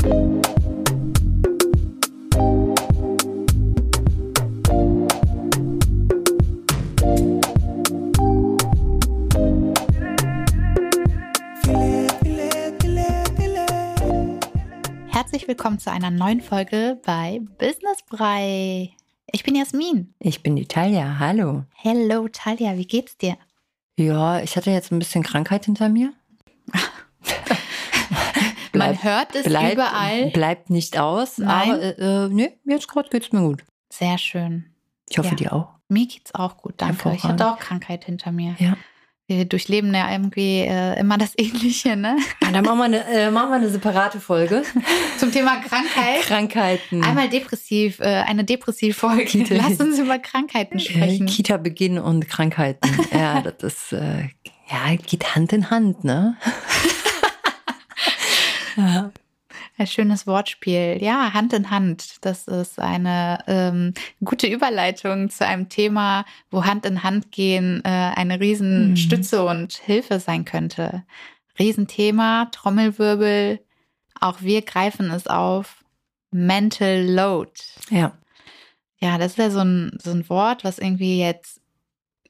Herzlich willkommen zu einer neuen Folge bei Business Brei. Ich bin Jasmin. Ich bin die Talia. Hallo. Hello Talia, wie geht's dir? Ja, ich hatte jetzt ein bisschen Krankheit hinter mir. Man hört es bleibt, überall. Bleibt nicht aus. Nein. Aber äh, äh, nee, jetzt gerade geht's mir gut. Sehr schön. Ich hoffe, Ja. dir auch. Mir geht's auch gut, danke. Ich hatte auch Krankheit hinter mir. Ja. Wir durchleben ja irgendwie äh, immer das Ähnliche, ne? Ja, dann machen wir eine, äh, machen wir eine separate Folge. Zum Thema Krankheit. Krankheiten. Einmal depressiv, äh, eine Depressivfolge. Kita- Lass uns über Krankheiten äh, sprechen. Kita-Beginn und Krankheiten. ja, das ist, äh, ja, geht Hand in Hand, ne? ja. Ein schönes Wortspiel. Ja, Hand in Hand. Das ist eine ähm, gute Überleitung zu einem Thema, wo Hand in Hand gehen äh, eine Mhm. Riesenstütze und Hilfe sein könnte. Riesenthema, Trommelwirbel. Auch wir greifen es auf. Mental Load. ja. Ja, das ist ja so ein, so ein Wort, was irgendwie jetzt,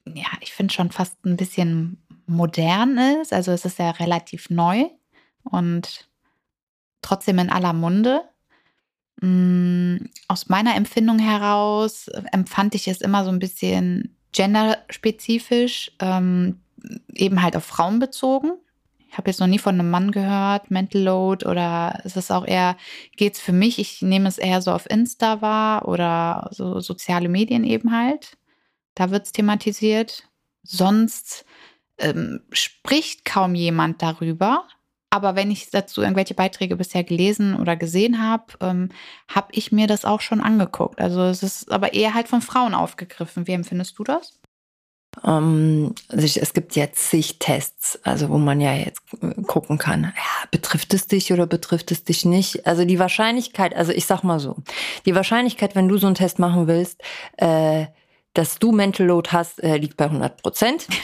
ja, ich finde schon fast ein bisschen modern ist. Also es ist ja relativ neu und trotzdem in aller Munde. Mm, Aus meiner Empfindung heraus empfand ich es immer so ein bisschen genderspezifisch, ähm, eben halt auf Frauen bezogen. Ich habe jetzt noch nie von einem Mann gehört, Mental Load oder ist es auch eher, geht's für mich, ich nehme es eher so auf Insta wahr oder so soziale Medien eben halt. Da wird's thematisiert. Sonst ähm, spricht kaum jemand darüber. Aber wenn ich dazu irgendwelche Beiträge bisher gelesen oder gesehen habe, ähm, habe ich mir das auch schon angeguckt. Also es ist aber eher halt von Frauen aufgegriffen. Wie empfindest du das? Ähm, also es gibt jetzt zig Tests, also wo man ja jetzt äh, gucken kann, ja, betrifft es dich oder betrifft es dich nicht? Also die Wahrscheinlichkeit, also ich sag mal so, die Wahrscheinlichkeit, wenn du so einen Test machen willst, äh, dass du Mental Load hast, äh, liegt bei 100 Prozent.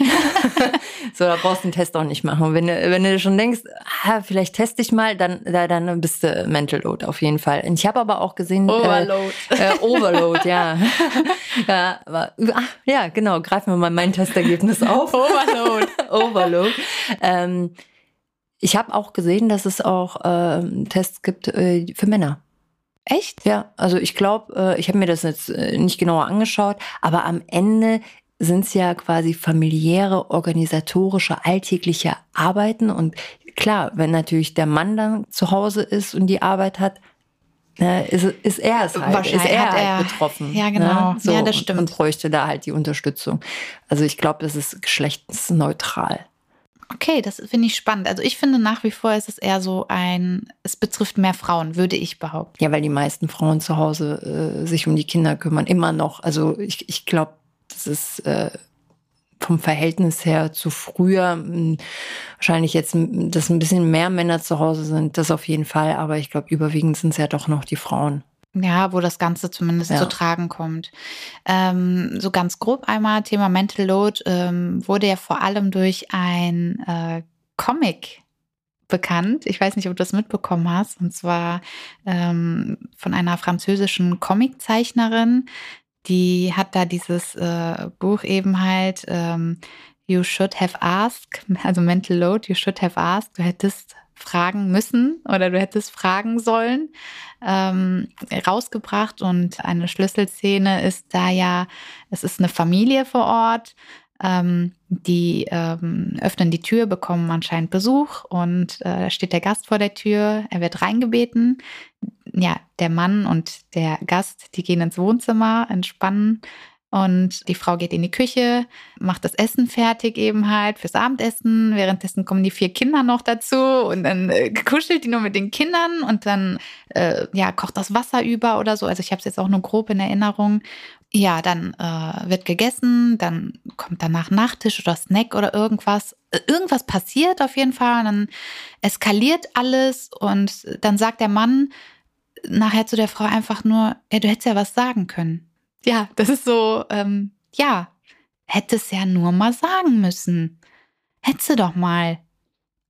so, da brauchst du den Test auch nicht machen. Wenn du, wenn du schon denkst, ah, vielleicht teste ich mal, dann, da- dann bist du Mental Load auf jeden Fall. Und ich habe aber auch gesehen, Äh, äh, Overload, ja. ja, aber, ach, ja, genau. Greifen wir mal mein Testergebnis auf. Overload. Overload. Ähm, ich habe auch gesehen, dass es auch ähm, Tests gibt äh, für Männer. Echt? Ja, also ich glaube, äh, ich habe mir das jetzt äh, nicht genauer angeschaut, aber am Ende sind es ja quasi familiäre, organisatorische, alltägliche Arbeiten. Und klar, wenn natürlich der Mann dann zu Hause ist und die Arbeit hat, ne, ist, ist er es halt, ist Wahrscheinlich er hat halt er- betroffen. Ja, genau. Ne? So, Ja, das und- stimmt. Und bräuchte da halt die Unterstützung. Also ich glaube, das ist geschlechtsneutral. Okay, das finde ich spannend. Also ich finde nach wie vor ist es eher so ein, es betrifft mehr Frauen, würde ich behaupten. Ja, weil die meisten Frauen zu Hause äh, sich um die Kinder kümmern, immer noch. Also ich, ich glaube, das ist äh, vom Verhältnis her zu früher mh, wahrscheinlich jetzt, mh, dass ein bisschen mehr Männer zu Hause sind, das auf jeden Fall. Aber ich glaube, überwiegend sind es ja doch noch die Frauen. Ja, wo das Ganze zumindest Ja. zu tragen kommt. Ähm, so ganz grob einmal, Thema Mental Load ähm, wurde ja vor allem durch ein äh, Comic bekannt. Ich weiß nicht, ob du das mitbekommen hast. Und zwar ähm, von einer französischen Comiczeichnerin. Die hat da dieses äh, Buch eben halt ähm, You should have asked, also Mental Load, you should have asked. Du hättest fragen müssen oder du hättest fragen sollen ähm, rausgebracht und eine Schlüsselszene ist da ja, es ist eine Familie vor Ort, ähm, die ähm, öffnen die Tür, bekommen anscheinend Besuch und äh, da steht der Gast vor der Tür, er wird reingebeten. Ja, der Mann und der Gast, die gehen ins Wohnzimmer, entspannen und die Frau geht in die Küche, macht das Essen fertig eben halt fürs Abendessen. Währenddessen kommen die vier Kinder noch dazu und dann äh, kuschelt die nur mit den Kindern und dann äh, ja kocht das Wasser über oder so. Also ich habe es jetzt auch nur grob in Erinnerung. Ja, dann äh, wird gegessen, dann kommt danach Nachtisch oder Snack oder irgendwas. Äh, Irgendwas passiert auf jeden Fall und dann eskaliert alles und dann sagt der Mann nachher zu der Frau einfach nur, ja, du hättest ja was sagen können. Ja, das ist so, ähm, ja, hätte es ja nur mal sagen müssen. Hätte doch mal.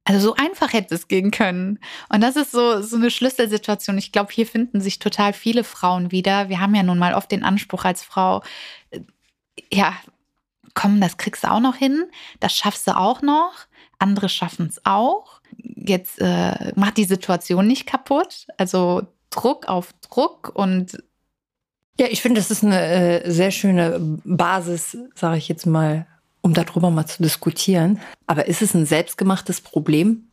Also so einfach hätte es gehen können. Und das ist so, so eine Schlüsselsituation. Ich glaube, hier finden sich total viele Frauen wieder. Wir haben ja nun mal oft den Anspruch als Frau, äh, ja, komm, das kriegst du auch noch hin, das schaffst du auch noch, andere schaffen es auch. Jetzt äh, macht die Situation nicht kaputt. Also Druck auf Druck und ja, ich finde, das ist eine äh, sehr schöne Basis, sage ich jetzt mal, um darüber mal zu diskutieren. Aber ist es ein selbstgemachtes Problem?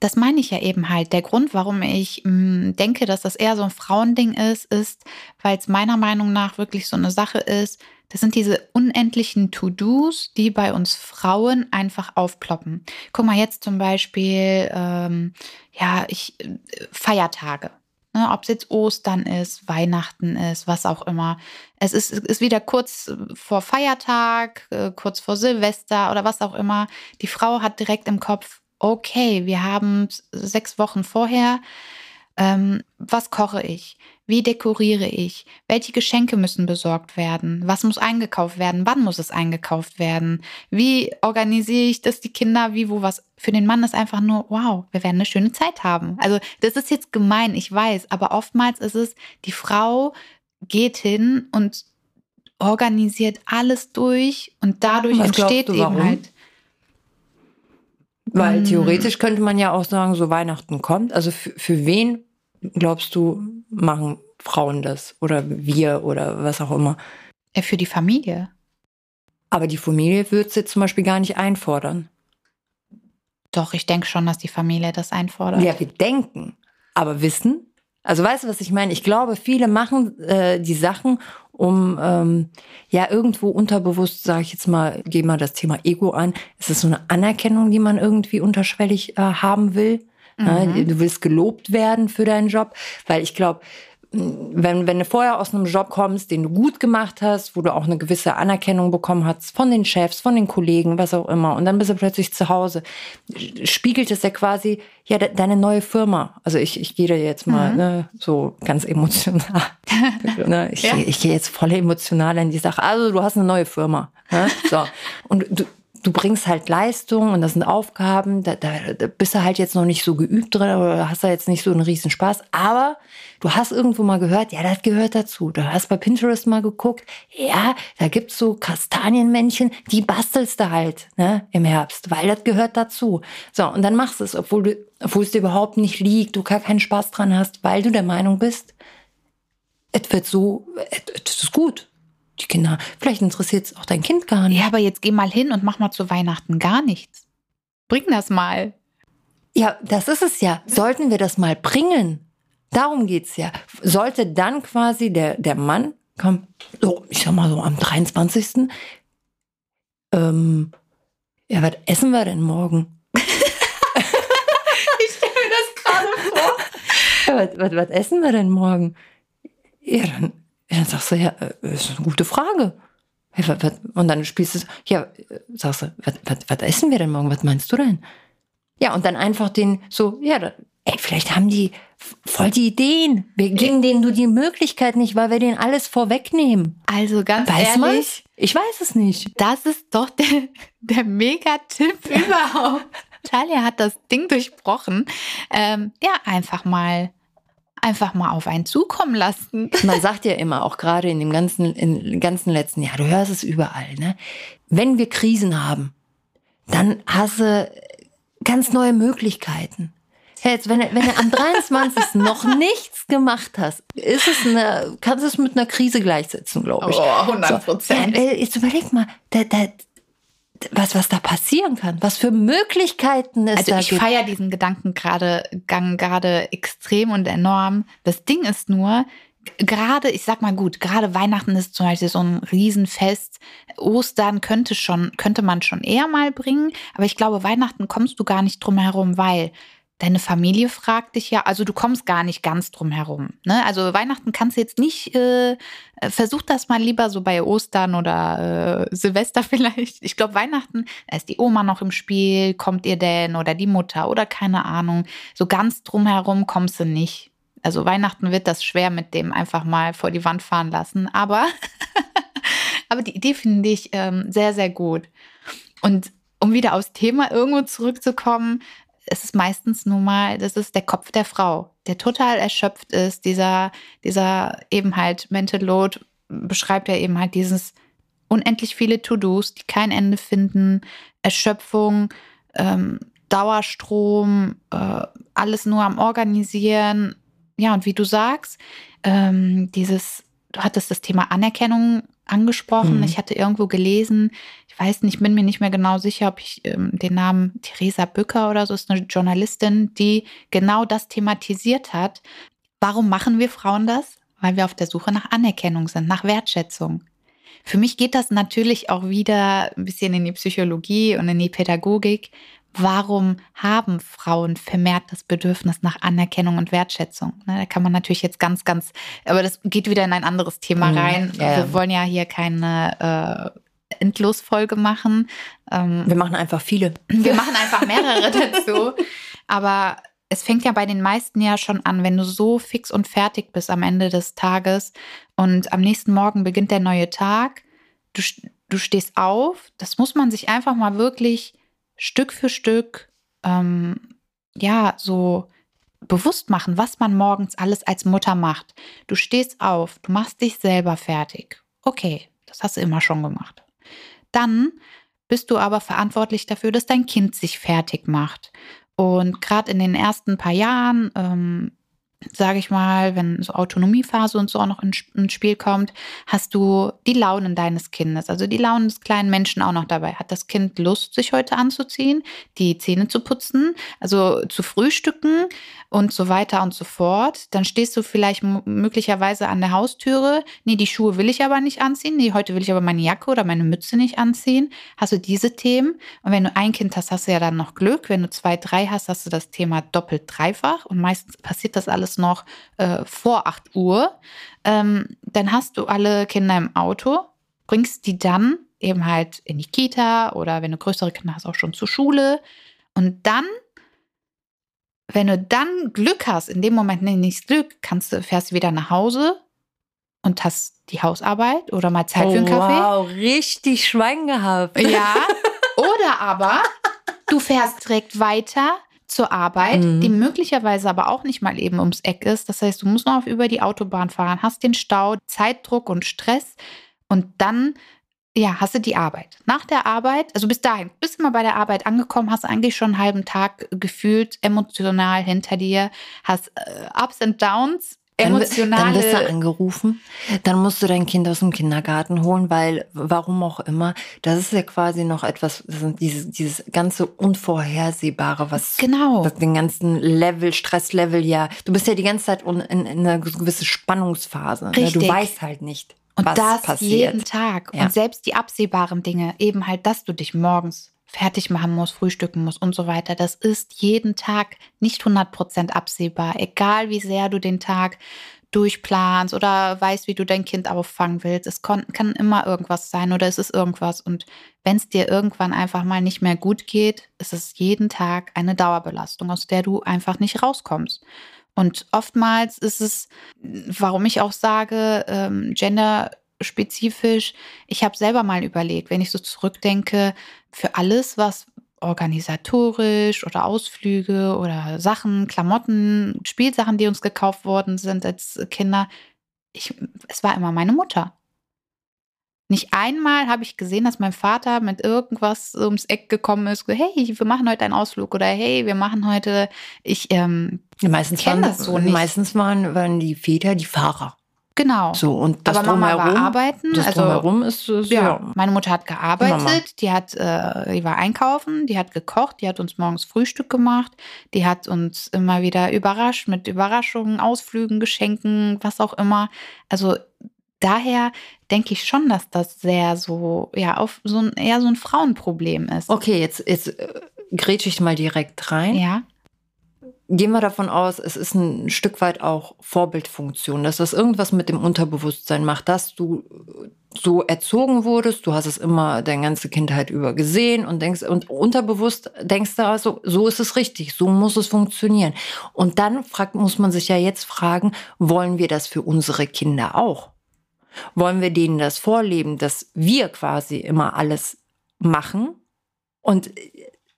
Das meine ich ja eben halt. Der Grund, warum ich mh, hm, denke, dass das eher so ein Frauending ist, ist, weil es meiner Meinung nach wirklich so eine Sache ist. Das sind diese unendlichen To-Dos, die bei uns Frauen einfach aufploppen. Guck mal jetzt zum Beispiel, ähm, ja, ich äh, Feiertage. Ne, Ob es jetzt Ostern ist, Weihnachten ist, was auch immer. Es ist, ist wieder kurz vor Feiertag, äh, kurz vor Silvester oder was auch immer. Die Frau hat direkt im Kopf, okay, wir haben sechs Wochen vorher. Ähm, was koche ich? Wie dekoriere ich? Welche Geschenke müssen besorgt werden? Was muss eingekauft werden? Wann muss es eingekauft werden? Wie organisiere ich das, die Kinder, wie, wo, was? Für den Mann ist einfach nur, wow, wir werden eine schöne Zeit haben. Also, das ist jetzt gemein, ich weiß, aber oftmals ist es, die Frau geht hin und organisiert alles durch und dadurch was entsteht du, eben halt. Weil hm. theoretisch könnte man ja auch sagen, so Weihnachten kommt. Also für, für wen glaubst du, machen Frauen das oder wir oder was auch immer? Ja, für die Familie. Aber die Familie würde es jetzt zum Beispiel gar nicht einfordern. Doch, ich denke schon, dass die Familie das einfordert. Ja, wir denken. Aber wissen? Also weißt du, was ich meine? Ich glaube, viele machen äh, die Sachen, um ähm, ja irgendwo unterbewusst, sage ich jetzt mal, gehen wir das Thema Ego an. Es ist so eine Anerkennung, die man irgendwie unterschwellig äh, haben will. Mhm. Du willst gelobt werden für deinen Job, weil ich glaube, wenn, wenn du vorher aus einem Job kommst, den du gut gemacht hast, wo du auch eine gewisse Anerkennung bekommen hast von den Chefs, von den Kollegen, was auch immer, und dann bist du plötzlich zu Hause, spiegelt es ja quasi ja de, deine neue Firma. Also ich, ich gehe da jetzt mal mhm. ne, so ganz emotional. ne? Ich, ja. ich gehe jetzt voll emotional in die Sache. Also du hast eine neue Firma. Ne? So. Und du, du bringst halt Leistung und das sind Aufgaben, da, da, da bist du halt jetzt noch nicht so geübt drin oder hast da jetzt nicht so einen riesen Spaß, aber du hast irgendwo mal gehört, ja, das gehört dazu. Du hast bei Pinterest mal geguckt, ja, da gibt's so Kastanienmännchen, die bastelst du halt ne, im Herbst, weil das gehört dazu. So, und dann machst du es, obwohl, du, obwohl es dir überhaupt nicht liegt, du gar keinen Spaß dran hast, weil du der Meinung bist, es wird so, es ist gut die Kinder, vielleicht interessiert es auch dein Kind gar nicht. Ja, aber jetzt geh mal hin und mach mal zu Weihnachten gar nichts. Bring das mal. Ja, das ist es ja. Sollten wir das mal bringen? Darum geht's ja. Sollte dann quasi der, der Mann, komm, so, ich sag mal so am 23. Ähm, ja, was essen wir denn morgen? ich stelle mir das gerade vor. Ja, was, was, was essen wir denn morgen? Ja, dann dann sagst du, ja, äh, ist eine gute Frage. Und dann spielst du, ja, sagst du, was, was, was essen wir denn morgen? Was meinst du denn? Ja, und dann einfach den so, ja, ey, vielleicht haben die voll die Ideen. Wir geben denen nur die Möglichkeit nicht, weil wir denen alles vorwegnehmen. Also ganz weiß ehrlich, man's? ich weiß es nicht. Das ist doch der, der Mega-Tipp überhaupt. Talia hat das Ding durchbrochen. Ähm, ja, einfach mal einfach mal auf einen zukommen lassen. Man sagt ja immer, auch gerade in dem ganzen, in ganzen letzten Jahr, du hörst es überall, ne? Wenn wir Krisen haben, dann hast du ganz neue Möglichkeiten. Jetzt, wenn, wenn du am 23. noch nichts gemacht hast, ist es eine, kannst du es mit einer Krise gleichsetzen, glaube ich. Oh, 100 Prozent. So, jetzt überleg mal, da, da, was, was da passieren kann, was für Möglichkeiten es also da ich gibt. Ich feiere diesen Gedanken gerade, Gang gerade extrem und enorm. Das Ding ist nur, gerade, ich sag mal gut, gerade Weihnachten ist zum Beispiel so ein Riesenfest. Ostern könnte schon, könnte man schon eher mal bringen. Aber ich glaube, Weihnachten kommst du gar nicht drum herum, weil Deine Familie fragt dich ja, also du kommst gar nicht ganz drum herum. Ne? Also Weihnachten kannst du jetzt nicht, äh, versuch das mal lieber so bei Ostern oder äh, Silvester vielleicht. Ich glaube, Weihnachten, ist die Oma noch im Spiel, kommt ihr denn oder die Mutter oder keine Ahnung. So ganz drum herum kommst du nicht. Also Weihnachten wird das schwer mit dem einfach mal vor die Wand fahren lassen. Aber, aber die Idee finde ich ähm, sehr, sehr gut. Und um wieder aufs Thema irgendwo zurückzukommen, es ist meistens nun mal, das ist der Kopf der Frau, der total erschöpft ist. Dieser, dieser eben halt Mental Load beschreibt ja eben halt dieses unendlich viele To-Dos, die kein Ende finden, Erschöpfung, ähm, Dauerstrom, äh, alles nur am Organisieren. Ja, und wie du sagst, ähm, dieses, du hattest das Thema Anerkennung angesprochen. Mhm. Ich hatte irgendwo gelesen, ich weiß nicht, bin mir nicht mehr genau sicher, ob ich ähm, den Namen Theresa Bücker oder so ist eine Journalistin, die genau das thematisiert hat. Warum machen wir Frauen das? Weil wir auf der Suche nach Anerkennung sind, nach Wertschätzung. Für mich geht das natürlich auch wieder ein bisschen in die Psychologie und in die Pädagogik. Warum haben Frauen vermehrt das Bedürfnis nach Anerkennung und Wertschätzung? Ne, da kann man natürlich jetzt ganz, ganz, aber das geht wieder in ein anderes Thema mhm. rein. Ja, Wir wollen ja hier keine äh, Endlosfolge machen. Ähm, wir machen einfach viele. Wir machen einfach mehrere dazu. Aber es fängt ja bei den meisten ja schon an, wenn du so fix und fertig bist am Ende des Tages und am nächsten Morgen beginnt der neue Tag. Du, du stehst auf. Das muss man sich einfach mal wirklich Stück für Stück, ähm, ja, so bewusst machen, was man morgens alles als Mutter macht. Du stehst auf, du machst dich selber fertig. Okay, das hast du immer schon gemacht. Dann bist du aber verantwortlich dafür, dass dein Kind sich fertig macht. Und gerade in den ersten paar Jahren ähm, sage ich mal, wenn so Autonomiephase und so auch noch ins Spiel kommt, hast du die Launen deines Kindes, also die Launen des kleinen Menschen auch noch dabei. Hat das Kind Lust, sich heute anzuziehen, die Zähne zu putzen, also zu frühstücken und so weiter und so fort? Dann stehst du vielleicht möglicherweise an der Haustüre. Nee, die Schuhe will ich aber nicht anziehen. Nee, heute will ich aber meine Jacke oder meine Mütze nicht anziehen. Hast du diese Themen? Und wenn du ein Kind hast, hast du ja dann noch Glück. Wenn du zwei, drei hast, hast du das Thema doppelt dreifach. Und meistens passiert das alles noch äh, vor 8 Uhr, ähm, dann hast du alle Kinder im Auto, bringst die dann eben halt in die Kita oder wenn du größere Kinder hast, auch schon zur Schule. Und dann, wenn du dann Glück hast, in dem Moment nee, nicht Glück, kannst du, fährst du wieder nach Hause und hast die Hausarbeit oder mal Zeit oh, für einen Kaffee. Wow, richtig Schwein gehabt. Ja. Oder aber du fährst direkt weiter zur Arbeit, mhm. die möglicherweise aber auch nicht mal eben ums Eck ist. Das heißt, du musst noch über die Autobahn fahren, hast den Stau, Zeitdruck und Stress und dann ja, hast du die Arbeit. Nach der Arbeit, also bis dahin, bist du mal bei der Arbeit angekommen, hast eigentlich schon einen halben Tag gefühlt emotional hinter dir, hast äh, Ups und Downs emotionale. Dann, wirst du angerufen, dann musst du dein Kind aus dem Kindergarten holen, weil warum auch immer, das ist ja quasi noch etwas, dieses, dieses ganze Unvorhersehbare, was, genau. was den ganzen Level, Stresslevel ja, du bist ja die ganze Zeit in, in, in einer gewissen Spannungsphase. Ne? Du weißt halt nicht. Und was das passiert. jeden Tag. Ja. Und selbst die absehbaren Dinge, eben halt, dass du dich morgens fertig machen muss, frühstücken muss und so weiter. Das ist jeden Tag nicht 100% absehbar, egal wie sehr du den Tag durchplanst oder weißt, wie du dein Kind auffangen willst. Es kann, immer irgendwas sein oder es ist irgendwas. Und wenn es dir irgendwann einfach mal nicht mehr gut geht, ist es jeden Tag eine Dauerbelastung, aus der du einfach nicht rauskommst. Und oftmals ist es, warum ich auch sage, ähm, Gender spezifisch. Ich habe selber mal überlegt, wenn ich so zurückdenke, für alles, was organisatorisch oder Ausflüge oder Sachen, Klamotten, Spielsachen, die uns gekauft worden sind als Kinder, ich, es war immer meine Mutter. Nicht einmal habe ich gesehen, dass mein Vater mit irgendwas ums Eck gekommen ist. Hey, wir machen heute einen Ausflug oder hey, wir machen heute. Ich ähm, meistens waren das so nicht. Meistens waren, waren die Väter die Fahrer. Genau. So, und das Aber Mama war arbeiten. Das also, drumherum ist, ist ja. ja. Meine Mutter hat gearbeitet, Mama. die hat, äh, die war einkaufen, die hat gekocht, die hat uns morgens Frühstück gemacht, die hat uns immer wieder überrascht mit Überraschungen, Ausflügen, Geschenken, was auch immer. Also daher denke ich schon, dass das sehr so, ja, auf so ein, eher so ein Frauenproblem ist. Okay, jetzt, jetzt äh, grätsche ich mal direkt rein. Ja gehen wir davon aus, es ist ein Stück weit auch Vorbildfunktion, dass das irgendwas mit dem Unterbewusstsein macht, dass du so erzogen wurdest, du hast es immer deine ganze Kindheit über gesehen und denkst, und unterbewusst denkst du also, so ist es richtig, so muss es funktionieren. Und dann fragt, muss man sich ja jetzt fragen, wollen wir das für unsere Kinder auch? Wollen wir denen das vorleben, dass wir quasi immer alles machen Und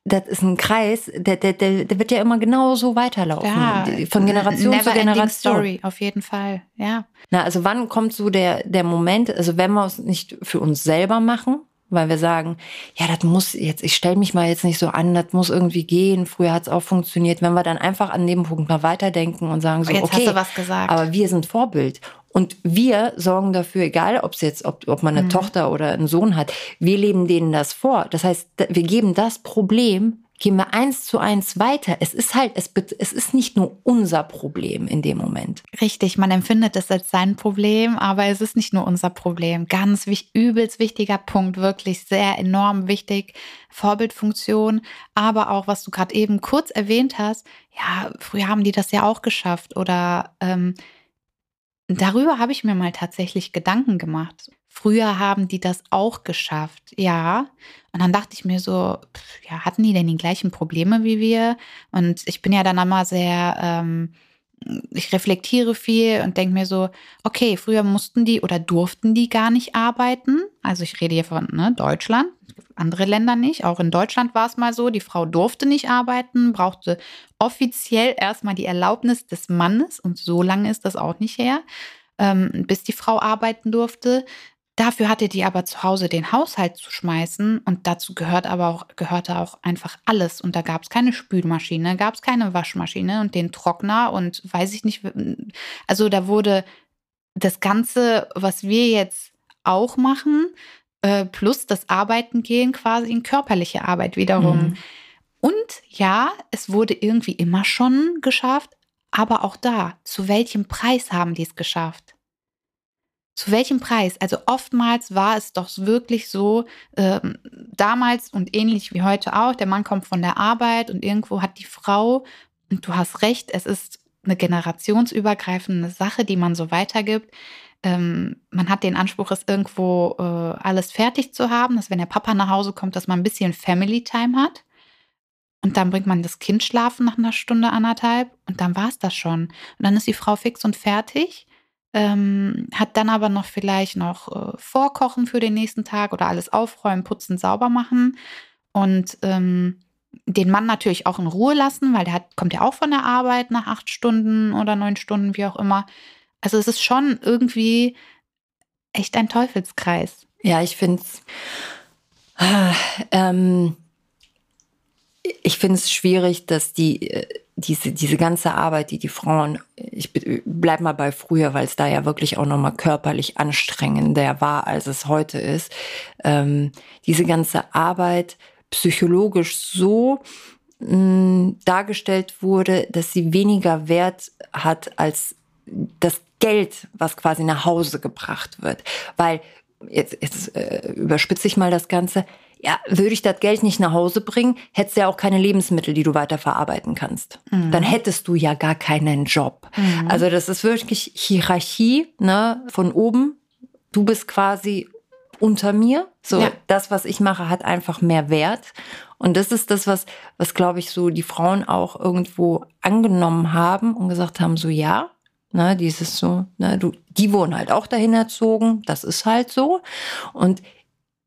das ist ein Kreis, der, der, der, der wird ja immer genauso weiterlaufen. Ja, von Generation zu Generation. Story, auf jeden Fall, ja. Na, also wann kommt so der, der Moment, also wenn wir es nicht für uns selber machen, weil wir sagen, ja, das muss jetzt, ich stelle mich mal jetzt nicht so an, das muss irgendwie gehen, früher hat es auch funktioniert, wenn wir dann einfach an dem Punkt mal weiterdenken und sagen so, Jetzt okay, hast du was gesagt. aber wir sind Vorbild. Und wir sorgen dafür, egal ob es jetzt, ob, ob man eine Tochter oder einen Sohn hat, wir leben denen das vor. Das heißt, wir geben das Problem, gehen wir eins zu eins weiter. Es ist halt, es, es ist nicht nur unser Problem in dem Moment. Richtig, man empfindet es als sein Problem, aber es ist nicht nur unser Problem. Ganz wich, übelst wichtiger Punkt, wirklich sehr enorm wichtig. Vorbildfunktion, aber auch, was du gerade eben kurz erwähnt hast, ja, früher haben die das ja auch geschafft oder ähm, darüber habe ich mir mal tatsächlich Gedanken gemacht. Früher haben die das auch geschafft, ja. Und dann dachte ich mir so, pff, ja, hatten die denn die gleichen Probleme wie wir? Und ich bin ja dann immer sehr, ähm, ich reflektiere viel und denke mir so, okay, früher mussten die oder durften die gar nicht arbeiten. Also ich rede hier von ne, Deutschland, andere Länder nicht. Auch in Deutschland war es mal so, die Frau durfte nicht arbeiten, brauchte offiziell erstmal die Erlaubnis des Mannes und so lange ist das auch nicht her, ähm, bis die Frau arbeiten durfte. Dafür hatte die aber zu Hause den Haushalt zu schmeißen und dazu gehört aber auch, gehörte auch einfach alles. Und da gab es keine Spülmaschine, gab es keine Waschmaschine und den Trockner und weiß ich nicht. Also da wurde das Ganze, was wir jetzt auch machen, äh, plus das Arbeiten gehen, quasi in körperliche Arbeit wiederum. Mhm. Und ja, es wurde irgendwie immer schon geschafft, aber auch da, zu welchem Preis haben die es geschafft? Zu welchem Preis? Also oftmals war es doch wirklich so, ähm, damals und ähnlich wie heute auch, der Mann kommt von der Arbeit und irgendwo hat die Frau, und du hast recht, es ist eine generationsübergreifende Sache, die man so weitergibt. Ähm, man hat den Anspruch, es irgendwo äh, alles fertig zu haben, dass wenn der Papa nach Hause kommt, dass man ein bisschen Family Time hat. Und dann bringt man das Kind schlafen nach einer Stunde, anderthalb und dann war es das schon. Und dann ist die Frau fix und fertig, ähm, hat dann aber noch vielleicht noch äh, Vorkochen für den nächsten Tag oder alles aufräumen, putzen, sauber machen und ähm, den Mann natürlich auch in Ruhe lassen, weil der hat, kommt ja auch von der Arbeit nach acht Stunden oder neun Stunden, wie auch immer. Also es ist schon irgendwie echt ein Teufelskreis. Ja, ich finde es. Ähm, ich finde es schwierig, dass die äh, diese diese ganze Arbeit, die die Frauen, ich bleib mal bei früher, weil es da ja wirklich auch noch mal körperlich anstrengender war, als es heute ist. Ähm, diese ganze Arbeit psychologisch so mh, dargestellt wurde, dass sie weniger Wert hat als das Geld, was quasi nach Hause gebracht wird. Weil, jetzt, jetzt äh, überspitze ich mal das Ganze, ja, würde ich das Geld nicht nach Hause bringen, hättest du ja auch keine Lebensmittel, die du weiterverarbeiten kannst. Dann hättest du ja gar keinen Job. Also das ist wirklich Hierarchie, ne, von oben. Du bist quasi unter mir. So, Ja. das, was ich mache, hat einfach mehr Wert. Und das ist das, was, was glaube ich, so die Frauen auch irgendwo angenommen haben und gesagt haben, so ja, ne, dieses so, ne, du, die wurden halt auch dahin erzogen, das ist halt so. Und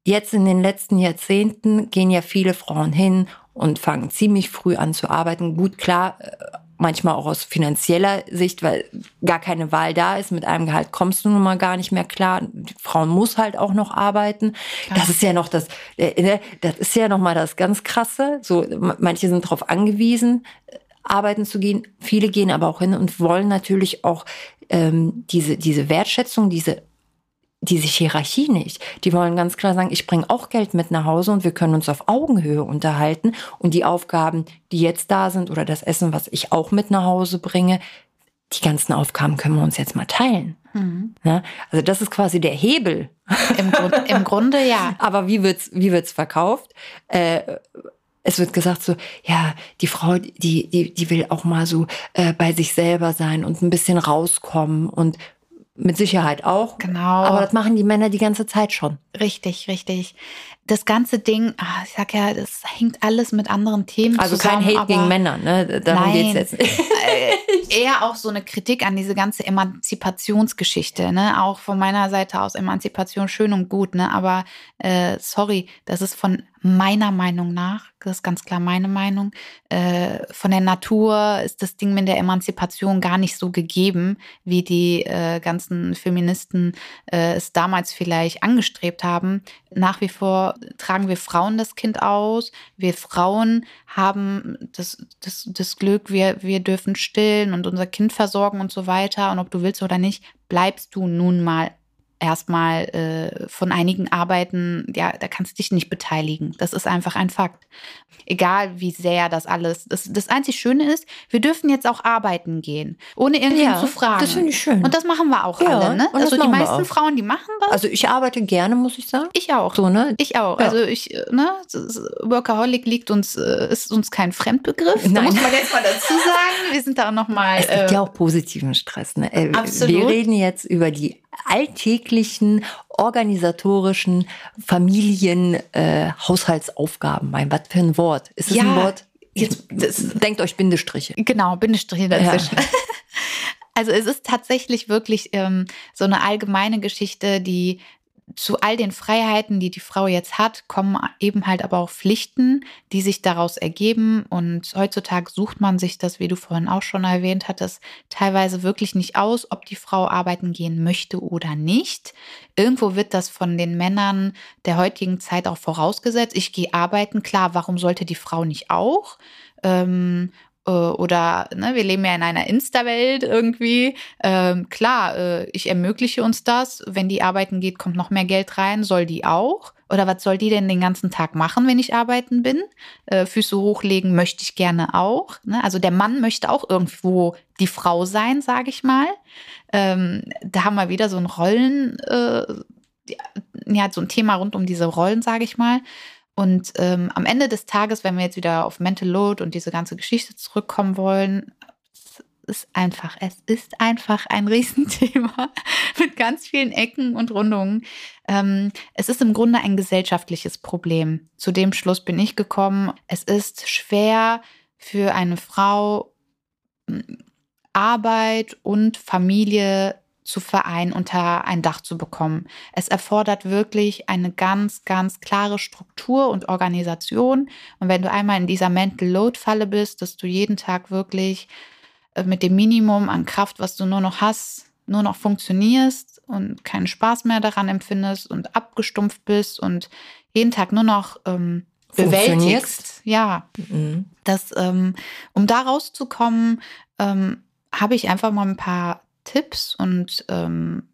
jetzt in den letzten Jahrzehnten gehen ja viele Frauen hin und fangen ziemlich früh an zu arbeiten. Gut, klar, äh, manchmal auch aus finanzieller Sicht, weil gar keine Wahl da ist. Mit einem Gehalt kommst du nun mal gar nicht mehr klar. Die Frauen muss halt auch noch arbeiten. Das ist ja noch das, äh, ne, das ist ja noch mal das ganz krasse. So, manche sind darauf angewiesen, arbeiten zu gehen. Viele gehen aber auch hin und wollen natürlich auch ähm, diese, diese Wertschätzung, diese diese Hierarchie nicht. Die wollen ganz klar sagen, ich bringe auch Geld mit nach Hause und wir können uns auf Augenhöhe unterhalten. Und die Aufgaben, die jetzt da sind oder das Essen, was ich auch mit nach Hause bringe, die ganzen Aufgaben können wir uns jetzt mal teilen. Ne? Also das ist quasi der Hebel. Im, Grund, Im Grunde ja. Aber wie wird's, wie wird's verkauft? Äh, es wird gesagt so, ja, die Frau, die, die, die will auch mal so äh, bei sich selber sein und ein bisschen rauskommen und mit Sicherheit auch. Genau. Aber das machen die Männer die ganze Zeit schon. Richtig, richtig. Das ganze Ding, ah, ich sag ja, das hängt alles mit anderen Themen Also zusammen. kein Hate gegen Männer, ne? Darum Nein. geht's jetzt nicht. äh, eher auch so eine Kritik an diese ganze Emanzipationsgeschichte, ne? Auch von meiner Seite aus Emanzipation schön und gut, ne? Aber äh, sorry, das ist von meiner Meinung nach, das ist ganz klar meine Meinung, äh, von der Natur ist das Ding mit der Emanzipation gar nicht so gegeben, wie die äh, ganzen Feministen äh, es damals vielleicht angestrebt haben. Nach wie vor tragen wir Frauen das Kind aus. Wir Frauen haben das, das, das Glück, wir, wir dürfen stillen und unser Kind versorgen und so weiter. Und ob du willst oder nicht, bleibst du nun mal erstmal äh, von einigen Arbeiten, ja, da kannst du dich nicht beteiligen. Das ist einfach ein Fakt. Egal wie sehr das alles. Das, das einzig Schöne ist, wir dürfen jetzt auch arbeiten gehen, ohne irgendjemanden ja, zu fragen. Das finde ich schön. Und das machen wir auch ja, alle, ne? Also die meisten Frauen, die machen das. Also ich arbeite gerne, muss ich sagen. Ich auch. So, ne? Ich auch. Ja. Also ich, ne, Workaholic liegt uns, äh, ist uns kein Fremdbegriff. Nein. Da muss man jetzt mal dazu sagen. Wir sind da noch mal. Es gibt äh, ja auch positiven Stress, ne? Äh, Absolut. Wir reden jetzt über die alltäglichen organisatorischen Familien, äh. Mein, was für ein Wort? Ist das ja, ein Wort? Jetzt, denkt euch Bindestriche. Genau, Bindestriche dazwischen. Ja. Also es ist tatsächlich wirklich ähm, so eine allgemeine Geschichte, die zu all den Freiheiten, die die Frau jetzt hat, kommen eben halt aber auch Pflichten, die sich daraus ergeben. Und heutzutage sucht man sich das, wie du vorhin auch schon erwähnt hattest, teilweise wirklich nicht aus, ob die Frau arbeiten gehen möchte oder nicht. Irgendwo wird das von den Männern der heutigen Zeit auch vorausgesetzt. Ich gehe arbeiten, klar, warum sollte die Frau nicht auch? Ähm, äh, oder ne, wir leben ja in einer Insta-Welt irgendwie. Ähm, klar, äh, ich ermögliche uns das. Wenn die arbeiten geht, kommt noch mehr Geld rein. Soll die auch? Oder was soll die denn den ganzen Tag machen, wenn ich arbeiten bin? Äh, Füße hochlegen möchte ich gerne auch. Ne? Also der Mann möchte auch irgendwo die Frau sein, sage ich mal. Ähm, da haben wir wieder so ein Rollen, äh, ja, so ein Thema rund um diese Rollen, sage ich mal. Und ähm, am Ende des Tages, wenn wir jetzt wieder auf Mental Load und diese ganze Geschichte zurückkommen wollen, es ist einfach, es ist einfach ein Riesenthema mit ganz vielen Ecken und Rundungen. Ähm, es ist im Grunde ein gesellschaftliches Problem. Zu dem Schluss bin ich gekommen. Es ist schwer für eine Frau, Arbeit und Familie zu vereinen, unter ein Dach zu bekommen. Es erfordert wirklich eine ganz, ganz klare Struktur und Organisation. Und wenn du einmal in dieser Mental Load-Falle bist, dass du jeden Tag wirklich äh, mit dem Minimum an Kraft, was du nur noch hast, nur noch funktionierst und keinen Spaß mehr daran empfindest und abgestumpft bist und jeden Tag nur noch ähm, bewältigst. Ja, mhm. das, ähm, um da rauszukommen, ähm, habe ich einfach mal ein paar Tipps und ähm,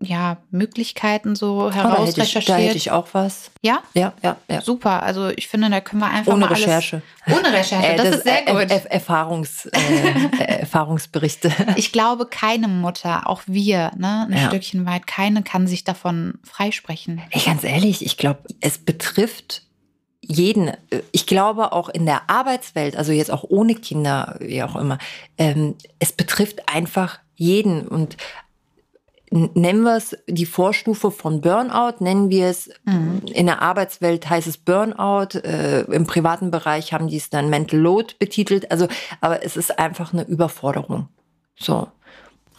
ja, Möglichkeiten so herausrecherchiert. Da hätte ich auch was. Ja? Ja, ja, ja. Super. Also ich finde, da können wir einfach Ohne mal alles, Recherche. Ohne Recherche, äh, das, das, ist sehr gut. Er, Erfahrungs, äh, Erfahrungsberichte. Ich glaube, keine Mutter, auch wir, ne, ein ja. Stückchen weit, keine kann sich davon freisprechen. Ey, ganz ehrlich, ich glaube, es betrifft jeden, ich glaube auch in der Arbeitswelt, also jetzt auch ohne Kinder, wie auch immer, ähm, es betrifft einfach jeden und nennen wir es die Vorstufe von Burnout, nennen wir es, mhm. in der Arbeitswelt heißt es Burnout, äh, im privaten Bereich haben die es dann Mental Load betitelt, also, aber es ist einfach eine Überforderung. So.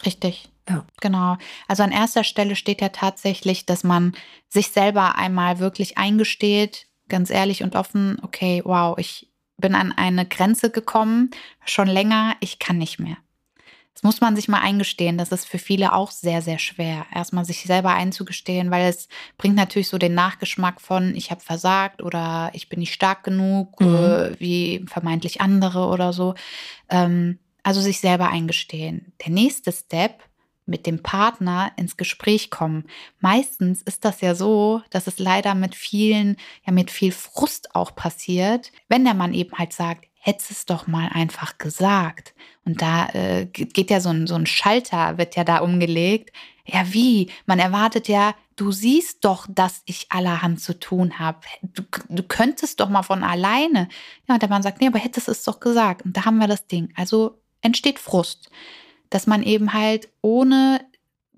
Richtig. Ja. Genau. Also an erster Stelle steht ja tatsächlich, dass man sich selber einmal wirklich eingesteht, ganz ehrlich und offen, okay, wow, ich bin an eine Grenze gekommen, schon länger, ich kann nicht mehr. Das muss man sich mal eingestehen. Das ist für viele auch sehr, sehr schwer, erstmal sich selber einzugestehen, weil es bringt natürlich so den Nachgeschmack von, ich habe versagt oder ich bin nicht stark genug, mhm. Äh, wie vermeintlich andere oder so. Ähm, also sich selber eingestehen. Der nächste Step mit dem Partner ins Gespräch kommen. Meistens ist das ja so, dass es leider mit vielen, ja mit viel Frust auch passiert, wenn der Mann eben halt sagt, hättest es doch mal einfach gesagt. Und da äh, geht ja so ein, so ein Schalter, wird ja da umgelegt. Ja, wie? Man erwartet ja, du siehst doch, dass ich allerhand zu tun habe. Du, du könntest doch mal von alleine. Ja, und der Mann sagt, nee, aber hättest es doch gesagt. Und da haben wir das Ding. Also entsteht Frust dass man eben halt ohne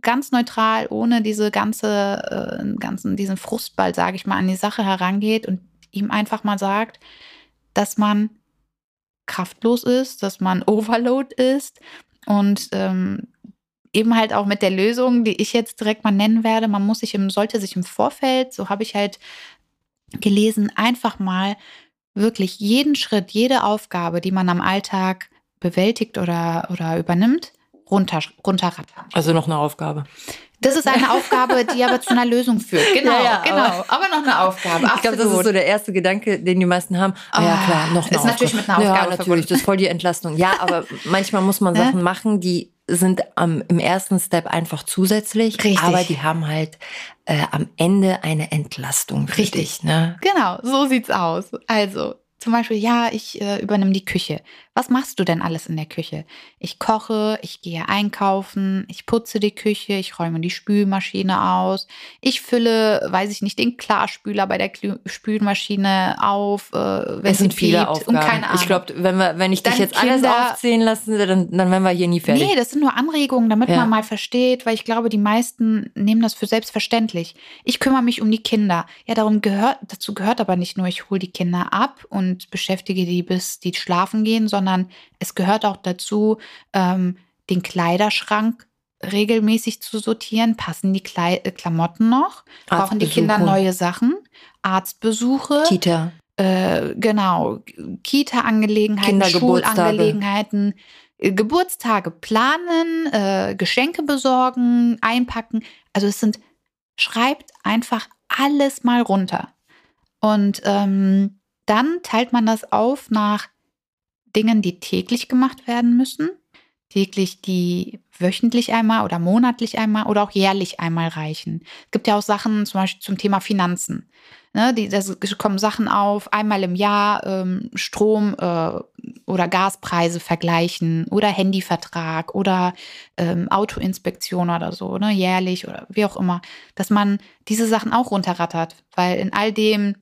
ganz neutral, ohne diese ganze, äh, ganzen, diesen Frustball, sage ich mal, an die Sache herangeht und ihm einfach mal sagt, dass man kraftlos ist, dass man Overload ist und ähm, eben halt auch mit der Lösung, die ich jetzt direkt mal nennen werde, man muss sich im, sollte sich im Vorfeld, so habe ich halt gelesen, einfach mal wirklich jeden Schritt, jede Aufgabe, die man am Alltag bewältigt oder, oder übernimmt, runter, runterrattern. Also noch eine Aufgabe. Das ist eine Aufgabe, die aber zu einer Lösung führt. Genau, ja, ja, genau. Aber, aber, noch eine Aufgabe. Ich glaube, das ist so der erste Gedanke, den die meisten haben. Ah, ja, klar, noch eine ist Aufgabe. natürlich mit einer Aufgabe Ja, natürlich, verbunden. das ist voll die Entlastung. Ja, aber manchmal muss man Sachen machen, die sind am, im ersten Step einfach zusätzlich, Richtig. aber die haben halt äh, am Ende eine Entlastung. Richtig. Dich, ne? Genau, so sieht's aus. Also, zum Beispiel, ja, ich äh, übernehme die Küche. Was machst du denn alles in der Küche? Ich koche, ich gehe einkaufen, ich putze die Küche, ich räume die Spülmaschine aus, ich fülle, weiß ich nicht, den Klarspüler bei der Klü Spülmaschine auf, äh, wenn Es sind viele piept Aufgaben. und keine Ahnung. Ich glaube, wenn, wir, wenn ich dich Dann jetzt alles Kinder- aufzählen lasse, dann, dann wären wir hier nie fertig. Nee, das sind nur Anregungen, damit Ja. man mal versteht, weil ich glaube, die meisten nehmen das für selbstverständlich. Ich kümmere mich um die Kinder. Ja, darum gehört, dazu gehört aber nicht nur, ich hole die Kinder ab und beschäftige die, bis die schlafen gehen, sondern es gehört auch dazu, ähm, den Kleiderschrank regelmäßig zu sortieren. Passen die Klei äh, Klamotten noch? Brauchen die. Kinder neue Sachen? Arztbesuche? Kita. äh, genau, Kita-Angelegenheiten. Schulangelegenheiten, äh, Geburtstage planen, äh, Geschenke besorgen, einpacken. Also es sind, schreibt einfach alles mal runter. Und ähm, dann teilt man das auf nach Dingen, die täglich gemacht werden müssen. Täglich, die wöchentlich einmal oder monatlich einmal oder auch jährlich einmal reichen. Es gibt ja auch Sachen zum Beispiel zum Thema Finanzen. Ne, die, da kommen Sachen auf, einmal im Jahr ähm, Strom äh, oder Gaspreise vergleichen oder Handyvertrag oder ähm, Autoinspektion oder so, ne, jährlich oder wie auch immer, dass man diese Sachen auch runterrattert, weil in all dem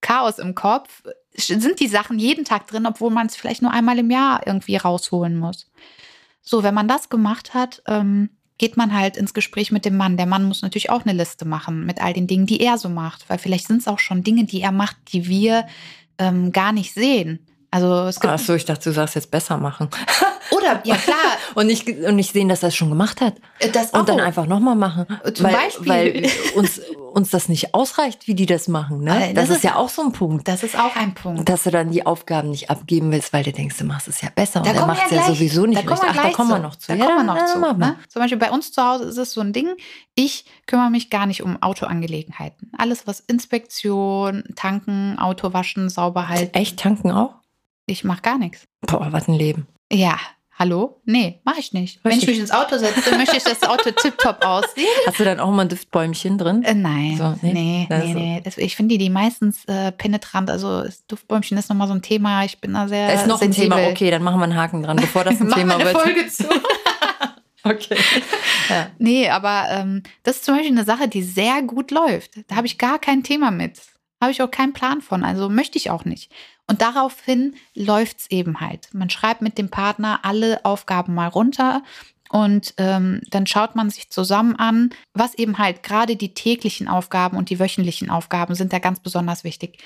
Chaos im Kopf sind die Sachen jeden Tag drin, obwohl man es vielleicht nur einmal im Jahr irgendwie rausholen muss. So, wenn man das gemacht hat, ähm, geht man halt ins Gespräch mit dem Mann. Der Mann muss natürlich auch eine Liste machen mit all den Dingen, die er so macht, weil vielleicht sind es auch schon Dinge, die er macht, die wir ähm, gar nicht sehen. Also es gibt Ach so, ich dachte, du sagst jetzt besser machen. oder ja klar, Und nicht, und nicht sehen, dass er es schon gemacht hat. äh, das Und dann auch. einfach nochmal machen. Zum weil, Beispiel. Weil uns, uns das nicht ausreicht, wie die das machen. Ne? Äh, Das, das ist ist- ja auch so ein Punkt. das ist auch ein Punkt. Dass du dann die Aufgaben nicht abgeben willst, weil du denkst, du machst es ja besser. Da und er macht es ja gleich- sowieso nicht da richtig. Ach, da kommen wir noch zu. Da Ja, kommen wir noch zu. Ne? Zum Beispiel bei uns zu Hause ist es so ein Ding. Ich kümmere mich gar nicht um Autoangelegenheiten. Alles, was Inspektion, Tanken, Auto waschen, sauber halten. Echt tanken auch? Ich mache gar nichts. Boah, was ein Leben. Ja, hallo? Nee, mache ich nicht. Wenn ich Richtig. mich ins Auto setze, möchte ich, dass das Auto tipptopp aussieht. Hast du dann auch mal ein Duftbäumchen drin? Äh, nein, So, nee? nee, nee, so. nee. Das, ich finde die, die meistens äh, penetrant. Also das Duftbäumchen ist nochmal so ein Thema. Ich bin da sehr ist noch sensibel. ein Thema. Okay, dann machen wir einen Haken dran, bevor das ein Machen wir Thema eine wird. Folge zu. Okay. Ja. Nee, aber ähm, das ist zum Beispiel eine Sache, die sehr gut läuft. Da habe ich gar kein Thema mit. Habe ich auch keinen Plan von. Also möchte ich auch nicht. Und daraufhin läuft es eben halt. Man schreibt mit dem Partner alle Aufgaben mal runter und ähm, dann schaut man sich zusammen an, was eben halt gerade die täglichen Aufgaben und die wöchentlichen Aufgaben sind da ganz besonders wichtig.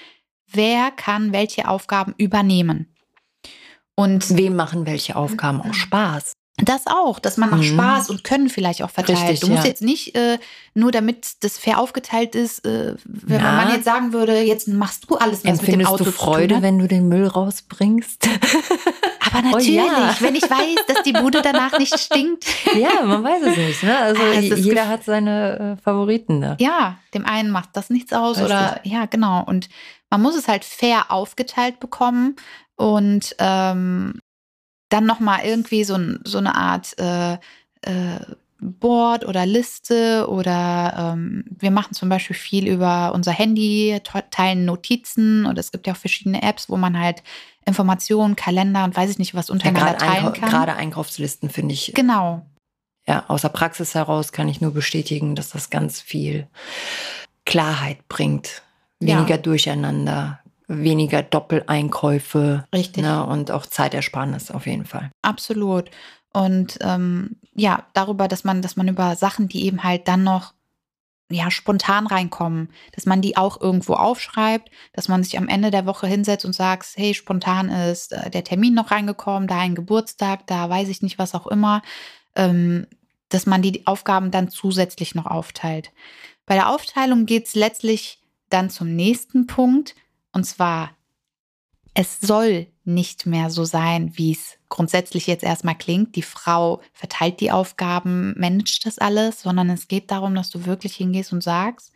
Wer kann welche Aufgaben übernehmen? Und Wem machen welche Aufgaben auch Spaß? Das auch, dass man nach Mhm. Spaß und Können vielleicht auch verteilt. Richtig, du musst ja. jetzt nicht äh, nur damit das fair aufgeteilt ist, äh, wenn Na. man jetzt sagen würde, jetzt machst du alles, was mit dem Empfindest Auto du Freude, wenn du den Müll rausbringst? Aber Oh natürlich, ja. wenn ich weiß, dass die Bude danach nicht stinkt. ja, man weiß es nicht. Ne? Also ist jeder hat seine äh, Favoriten da. Ja, dem einen macht das nichts aus Richtig. oder ja, genau. Und man muss es halt fair aufgeteilt bekommen und ähm, dann nochmal irgendwie so, so eine Art äh, äh, Board oder Liste oder ähm, wir machen zum Beispiel viel über unser Handy, te- teilen Notizen und es gibt ja auch verschiedene Apps, wo man halt Informationen, Kalender und weiß ich nicht was Ja, untereinander gerade, teilen Einkau kann. gerade Einkaufslisten finde ich, Genau. ja, außer Praxis heraus kann ich nur bestätigen, dass das ganz viel Klarheit bringt. Ja. Weniger Durcheinander, weniger Doppeleinkäufe Richtig. ne? und auch Zeitersparnis auf jeden Fall. Absolut. Und ähm, ja, darüber, dass man, dass man über Sachen, die eben halt dann noch ja, spontan reinkommen, dass man die auch irgendwo aufschreibt, dass man sich am Ende der Woche hinsetzt und sagt, hey, spontan ist äh, der Termin noch reingekommen, da ein Geburtstag, da weiß ich nicht, was auch immer, ähm, dass man die Aufgaben dann zusätzlich noch aufteilt. Bei der Aufteilung geht es letztlich dann zum nächsten Punkt. Und zwar, es soll nicht mehr so sein, wie es grundsätzlich jetzt erstmal klingt. Die Frau verteilt die Aufgaben, managt das alles, sondern es geht darum, dass du wirklich hingehst und sagst,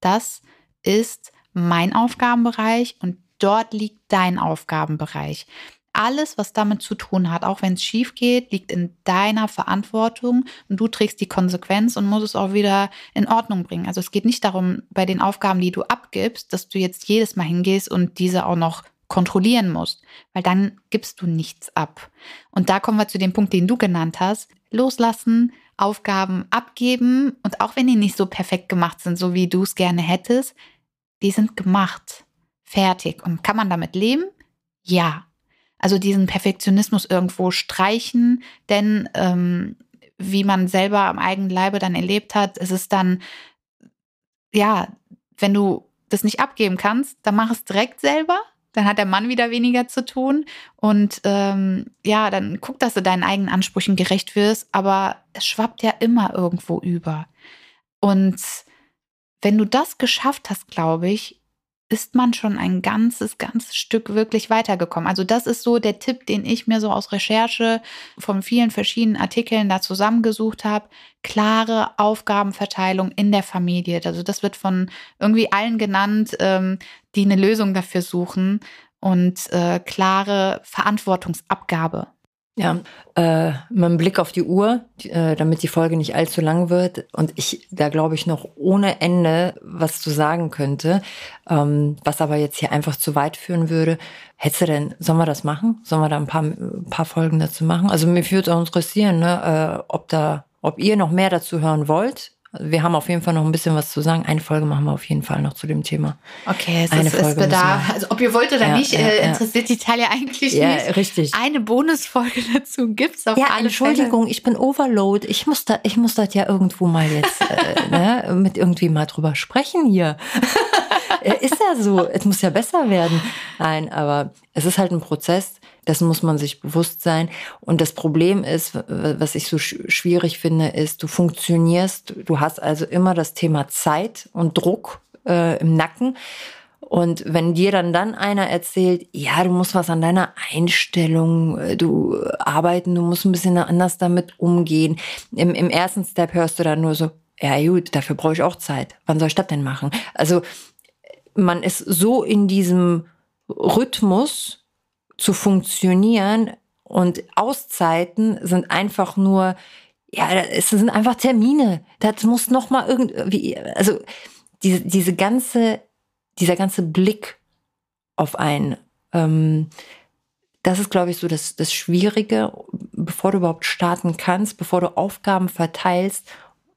das ist mein Aufgabenbereich und dort liegt dein Aufgabenbereich. Alles, was damit zu tun hat, auch wenn es schief geht, liegt in deiner Verantwortung und du trägst die Konsequenz und musst es auch wieder in Ordnung bringen. Also es geht nicht darum, bei den Aufgaben, die du abgibst, dass du jetzt jedes Mal hingehst und diese auch noch kontrollieren musst, weil dann gibst du nichts ab. Und da kommen wir zu dem Punkt, den du genannt hast. Loslassen, Aufgaben abgeben und auch wenn die nicht so perfekt gemacht sind, so wie du es gerne hättest, die sind gemacht, fertig. Und kann man damit leben? Ja. Also diesen Perfektionismus irgendwo streichen, denn ähm, wie man selber am eigenen Leibe dann erlebt hat, ist es dann, ja, wenn du das nicht abgeben kannst, dann mach es direkt selber. Dann hat der Mann wieder weniger zu tun. Und ähm, ja, dann guck, dass du deinen eigenen Ansprüchen gerecht wirst. Aber es schwappt ja immer irgendwo über. Und wenn du das geschafft hast, glaube ich, ist man schon ein ganzes, ganzes Stück wirklich weitergekommen. Also das ist so der Tipp, den ich mir so aus Recherche von vielen verschiedenen Artikeln da zusammengesucht habe. Klare Aufgabenverteilung in der Familie. Also das wird von irgendwie allen genannt, ähm, die eine Lösung dafür suchen und äh, klare Verantwortungsabgabe. Ja, äh, mit einem Blick auf die Uhr, äh, damit die Folge nicht allzu lang wird und ich da glaube ich noch ohne Ende was zu sagen könnte, ähm, was aber jetzt hier einfach zu weit führen würde. Hättest du denn, sollen wir das machen? Sollen wir da ein paar, ein paar Folgen dazu machen? Also mir würde auch interessieren, ne, äh, ob da, ob ihr noch mehr dazu hören wollt. Wir haben auf jeden Fall noch ein bisschen was zu sagen. Eine Folge machen wir auf jeden Fall noch zu dem Thema. Okay, es Eine ist, Folge es bedarf. Also ob ihr wollt oder ja, nicht, ja, äh, interessiert die Talia eigentlich ja, nicht. richtig. Eine Bonusfolge dazu gibt's auf ja, alle Entschuldigung, Fälle. ich bin Overload. Ich muss da, ich muss das ja irgendwo mal jetzt äh, ne, mit irgendwie mal drüber sprechen hier. ist ja so. Es muss ja besser werden. Nein, aber es ist halt ein Prozess das muss man sich bewusst sein. Und das Problem ist, was ich so schwierig finde, ist, du funktionierst, du hast also immer das Thema Zeit und Druck äh, im Nacken. Und wenn dir dann dann einer erzählt, ja, du musst was an deiner Einstellung, äh, du arbeiten, du musst ein bisschen anders damit umgehen. Im, im ersten Step hörst du dann nur so, ja gut, dafür brauche ich auch Zeit. Wann soll ich das denn machen? Also man ist so in diesem Rhythmus, zu funktionieren und Auszeiten sind einfach nur, ja, es sind einfach Termine. Das muss noch mal irgendwie, also diese, diese ganze, dieser ganze Blick auf einen, ähm, das ist, glaube ich, so das, das Schwierige, bevor du überhaupt starten kannst, bevor du Aufgaben verteilst,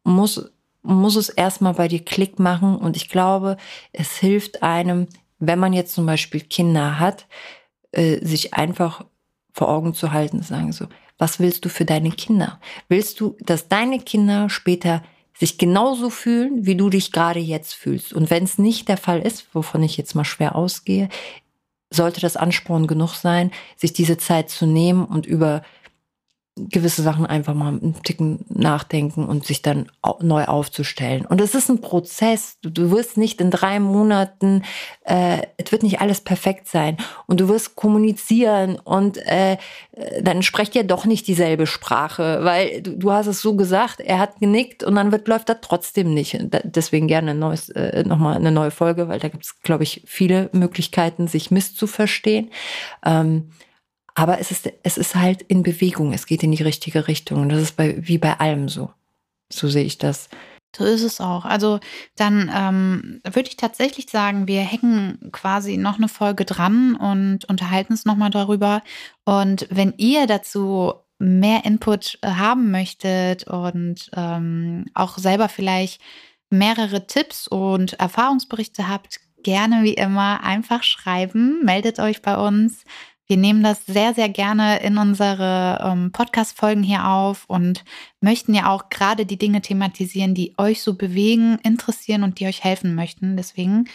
muss, muss es erstmal bei dir Klick machen. Und ich glaube, es hilft einem, wenn man jetzt zum Beispiel Kinder hat, äh, sich einfach vor Augen zu halten, sagen so, was willst du für deine Kinder? Willst du, dass deine Kinder später sich genauso fühlen, wie du dich gerade jetzt fühlst? Und wenn es nicht der Fall ist, wovon ich jetzt mal schwer ausgehe, sollte das Ansporn genug sein, sich diese Zeit zu nehmen und über gewisse Sachen einfach mal einen Ticken nachdenken und sich dann neu aufzustellen. Und es ist ein Prozess. Du, wirst nicht in drei Monaten, äh, es wird nicht alles perfekt sein. Und du wirst kommunizieren und äh, dann sprecht ihr doch nicht dieselbe Sprache, weil du, du hast es so gesagt, er hat genickt und dann wird, läuft das trotzdem nicht. Deswegen gerne ein neues, äh, nochmal eine neue Folge, weil da gibt es, glaube ich, viele Möglichkeiten, sich misszuverstehen. Ähm, aber es ist, es ist halt in Bewegung. Es geht in die richtige Richtung. Und das ist bei, wie bei allem so. So sehe ich das. So ist es auch. Also dann ähm, würde ich tatsächlich sagen, wir hängen quasi noch eine Folge dran und unterhalten uns nochmal darüber. Und wenn ihr dazu mehr Input haben möchtet und ähm, auch selber vielleicht mehrere Tipps und Erfahrungsberichte habt, gerne wie immer einfach schreiben, meldet euch bei uns. Wir nehmen das sehr, sehr gerne in unsere ähm, Podcast-Folgen hier auf und möchten ja auch gerade die Dinge thematisieren, die euch so bewegen, interessieren und die euch helfen möchten. Deswegen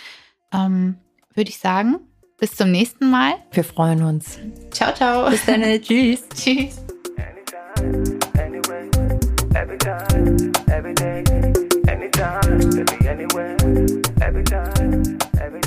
ähm, würde ich sagen, bis zum nächsten Mal. Wir freuen uns. Ciao, ciao. Bis dann. Tschüss. Tschüss. Anytime, anyway, every time, every day, anytime. time, baby, anywhere, every time, every